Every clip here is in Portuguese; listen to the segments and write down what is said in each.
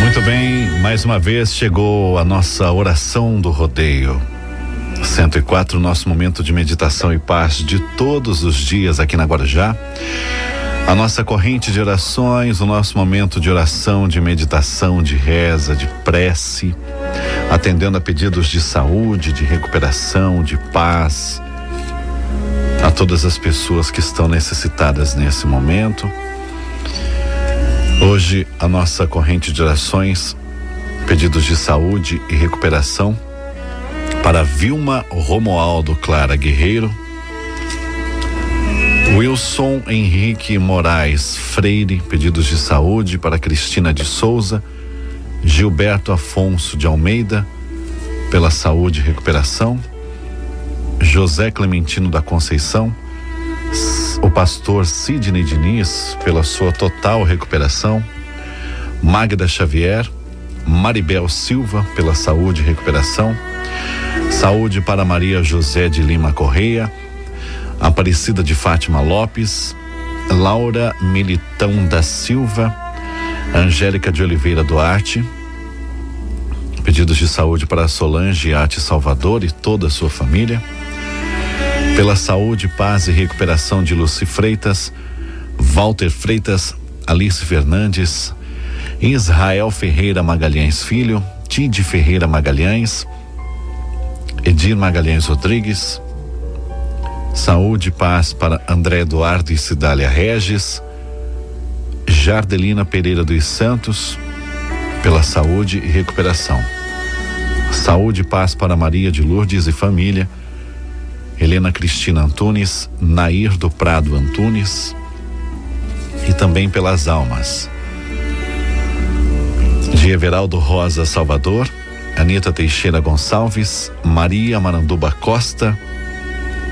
Muito bem, mais uma vez chegou a nossa oração do rodeio. 104, nosso momento de meditação e paz de todos os dias aqui na Guarujá. A nossa corrente de orações, o nosso momento de oração, de meditação, de reza, de prece, atendendo a pedidos de saúde, de recuperação, de paz, a todas as pessoas que estão necessitadas nesse momento. Hoje, a nossa corrente de orações, pedidos de saúde e recuperação para Vilma Romualdo Clara Guerreiro, Wilson Henrique Moraes Freire, pedidos de saúde para Cristina de Souza, Gilberto Afonso de Almeida, pela saúde e recuperação, José Clementino da Conceição, o pastor Sidney Diniz, pela sua total recuperação, Magda Xavier, Maribel Silva, pela saúde e recuperação, saúde para Maria José de Lima Correia, Aparecida de Fátima Lopes, Laura Militão da Silva, Angélica de Oliveira Duarte, pedidos de saúde para Solange Ate Salvador e toda a sua família. Pela saúde, paz e recuperação de Luci Freitas, Walter Freitas, Alice Fernandes, Israel Ferreira Magalhães Filho, Tide Ferreira Magalhães, Edir Magalhães Rodrigues, saúde e paz para André Eduardo e Cidália Regis, Jardelina Pereira dos Santos, pela saúde e recuperação. Saúde e paz para Maria de Lourdes e família, Helena Cristina Antunes, Nair do Prado Antunes e também pelas almas de Everaldo Rosa Salvador, Anita Teixeira Gonçalves, Maria Maranduba Costa,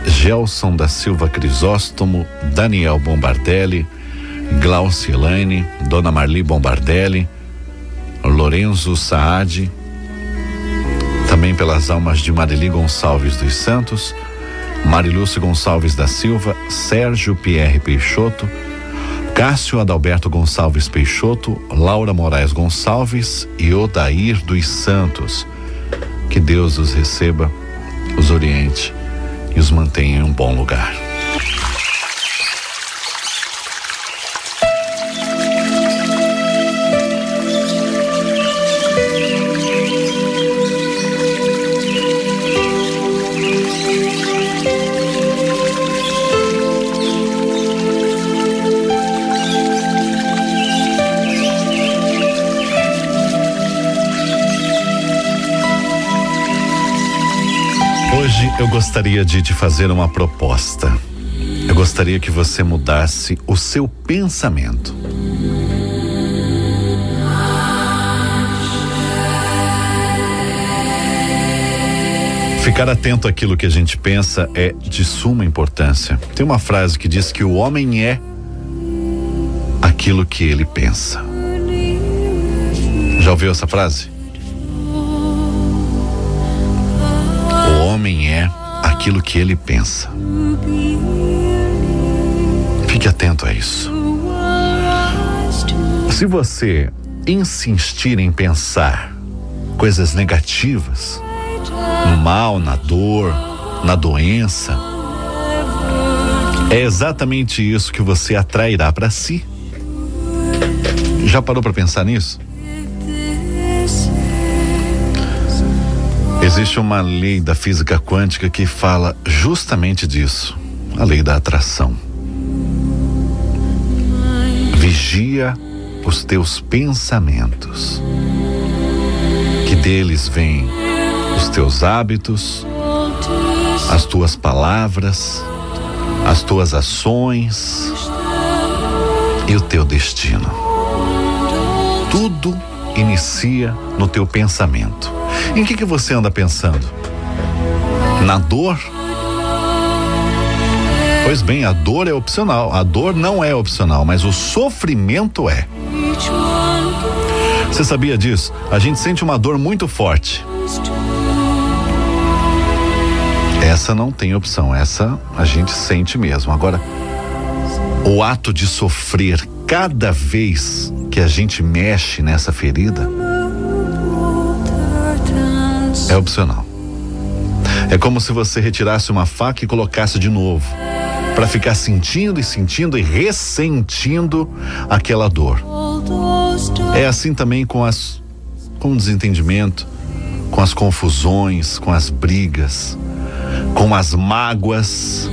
Gelson da Silva Crisóstomo, Daniel Bombardelli, Glaucia Elaine, Dona Marli Bombardelli, Lorenzo Saad, também pelas almas de Marili Gonçalves dos Santos, Marilúcio Gonçalves da Silva, Sérgio Pierre Peixoto, Cássio Adalberto Gonçalves Peixoto, Laura Moraes Gonçalves e Odair dos Santos. Que Deus os receba, os oriente e os mantenha em um bom lugar. Eu gostaria de te fazer uma proposta. Eu gostaria que você mudasse o seu pensamento. Ficar atento àquilo que a gente pensa é de suma importância. Tem uma frase que diz que o homem é aquilo que ele pensa. Já ouviu essa frase? Homem é aquilo que ele pensa. Fique atento a isso. Se você insistir em pensar coisas negativas, no mal, na dor, na doença, é exatamente isso que você atrairá para si. Já parou para pensar nisso? Existe uma lei da física quântica que fala justamente disso, a lei da atração. Vigia os teus pensamentos, que deles vêm os teus hábitos, as tuas palavras, as tuas ações e o teu destino. Tudo inicia no teu pensamento. Em que que você anda pensando? Na dor? Pois bem, a dor é opcional. A dor não é opcional, mas o sofrimento é. Você sabia disso? A gente sente uma dor muito forte. Essa não tem opção, essa a gente sente mesmo. Agora, o ato de sofrer cada vez que a gente mexe nessa ferida é opcional. É como se você retirasse uma faca e colocasse de novo, para ficar sentindo e sentindo e ressentindo aquela dor. É assim também com as com o desentendimento, com as confusões, com as brigas, com as mágoas.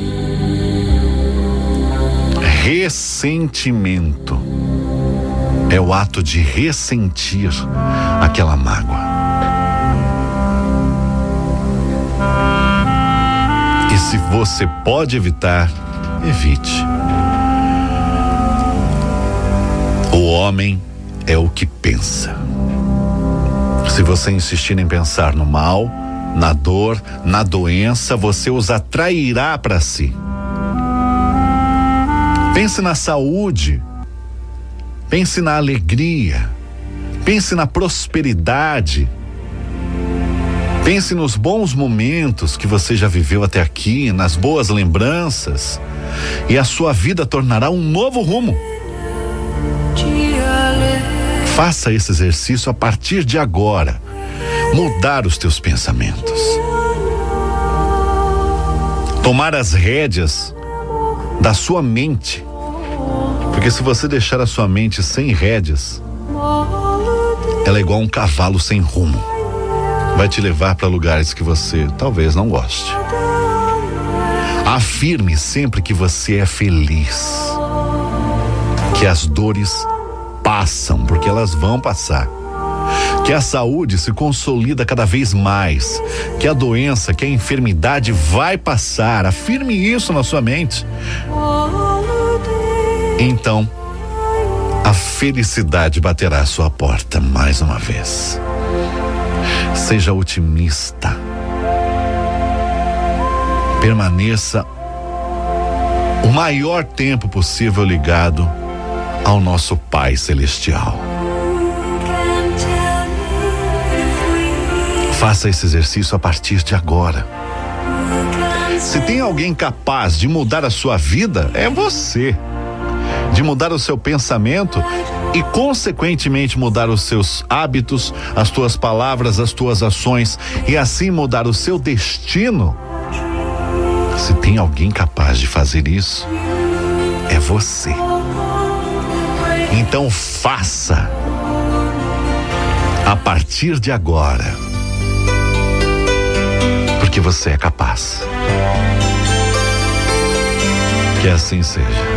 Ressentimento é o ato de ressentir aquela mágoa. E se você pode evitar, evite. O homem é o que pensa. Se você insistir em pensar no mal, na dor, na doença, você os atrairá para si. Pense na saúde, pense na alegria, pense na prosperidade. Pense nos bons momentos que você já viveu até aqui, nas boas lembranças, e a sua vida tornará um novo rumo. Faça esse exercício a partir de agora. Mudar os teus pensamentos. Tomar as rédeas da sua mente. Porque se você deixar a sua mente sem rédeas, ela é igual um cavalo sem rumo. Vai te levar para lugares que você talvez não goste. Afirme sempre que você é feliz. Que as dores passam, porque elas vão passar. Que a saúde se consolida cada vez mais. Que a doença, que a enfermidade vai passar. Afirme isso na sua mente. Então, a felicidade baterá à sua porta mais uma vez. Seja otimista. Permaneça o maior tempo possível ligado ao nosso Pai Celestial. Faça esse exercício a partir de agora. Se tem alguém capaz de mudar a sua vida, é você. De mudar o seu pensamento e, consequentemente, mudar os seus hábitos, as tuas palavras, as tuas ações e assim mudar o seu destino. Se tem alguém capaz de fazer isso, é você. Então faça a partir de agora, porque você é capaz. Que assim seja.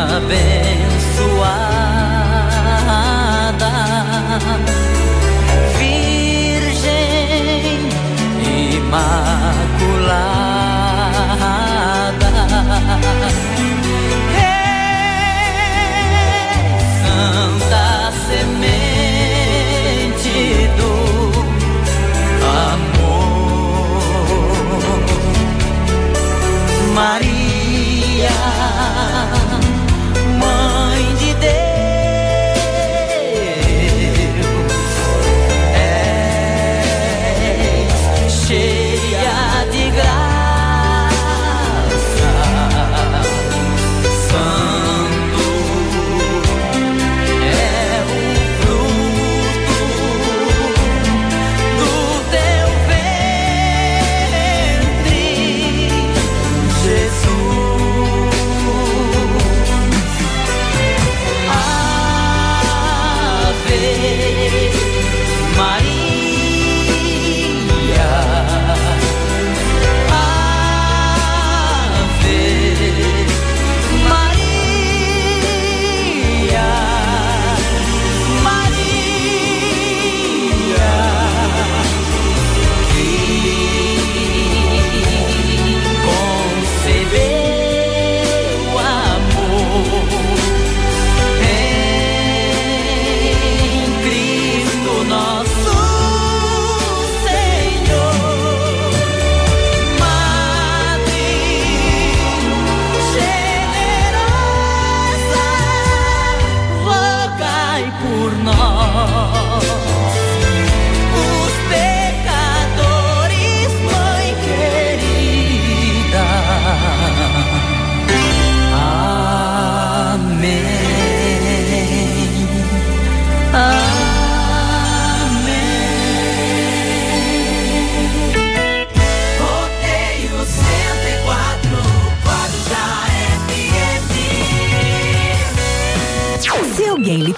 abençoar.